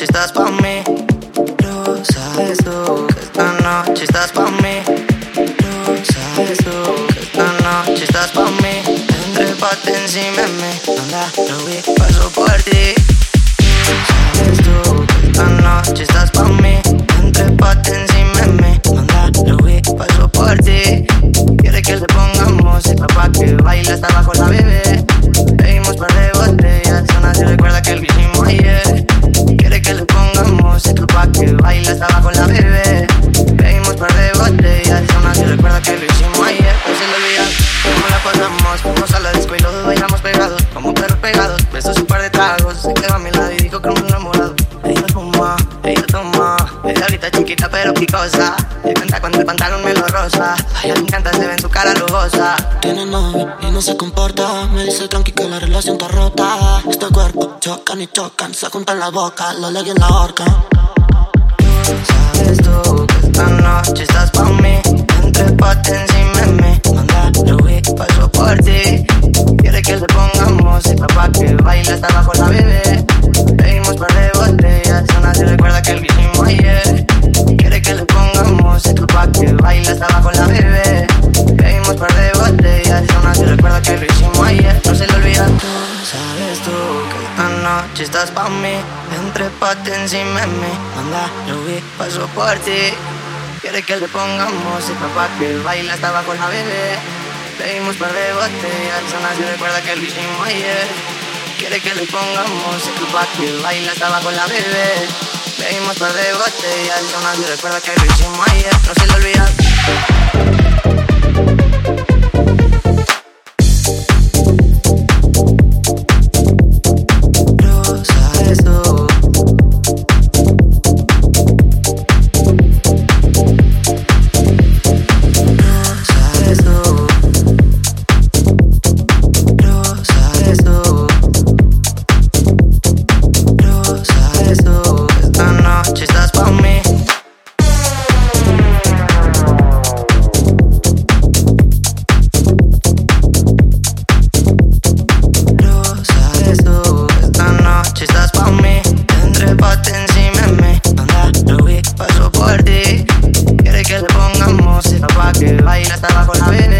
noche estás pa' mí. Lo sabes tú que esta noche estás pa' mí. Lo sabes tú que esta noche estás pa' mí. Entrépate encima de mí. Anda, lo vi, paso por ti. Sabes tú esta noche estás la disco y los dos bailamos pegados, como perros pegados. Besos un par de tragos, se quedó a mi lado y dijo que un enamorado. Ella fuma, ella toma, ella ahorita chiquita pero picosa. Le canta cuando el pantalón me lo rosa. A ella le encanta, se ve en su cara lujosa. Tiene novio y no se comporta. Me dice tranqui que la relación está rota. Este cuerpo chocan y chocan, se juntan la boca, lo leguen en la horca. Que esta noche estás pa' mí. Entrépate encima de mí. Anda, Louis, paso por ti. Quiere que le pongamos música pa' que baile hasta abajo la bebé. Pedimos par de botellas, una se recuerda que lo hicimos ayer. Quiere que le pongamos música pa' que baile hasta abajo la bebé. Pedimos par de botellas, una se recuerda que lo hicimos ayer. No se le olvida. que baila estaba con la vene